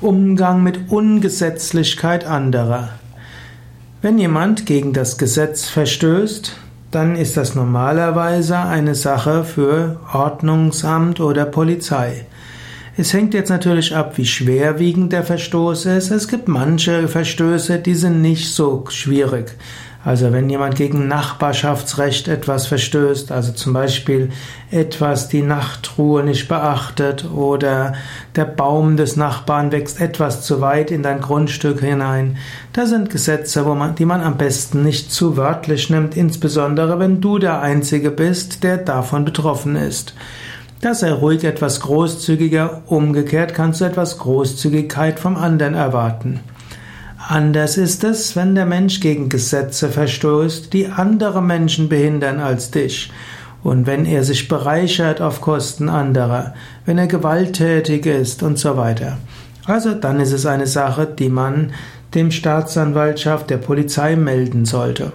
Umgang mit Ungesetzlichkeit anderer. Wenn jemand gegen das Gesetz verstößt, dann ist das normalerweise eine Sache für Ordnungsamt oder Polizei. Es hängt jetzt natürlich ab, wie schwerwiegend der Verstoß ist. Es gibt manche Verstöße, die sind nicht so schwierig. Also wenn jemand gegen Nachbarschaftsrecht etwas verstößt, also zum Beispiel etwas die Nachtruhe nicht beachtet oder der Baum des Nachbarn wächst etwas zu weit in dein Grundstück hinein, da sind Gesetze, wo man, die man am besten nicht zu wörtlich nimmt, insbesondere wenn du der Einzige bist, der davon betroffen ist. Da sei ruhig etwas großzügiger, umgekehrt kannst du etwas Großzügigkeit vom anderen erwarten. Anders ist es, wenn der Mensch gegen Gesetze verstößt, die andere Menschen behindern als dich. Und wenn er sich bereichert auf Kosten anderer, wenn er gewalttätig ist und so weiter. Also dann ist es eine Sache, die man dem Staatsanwaltschaft der Polizei melden sollte.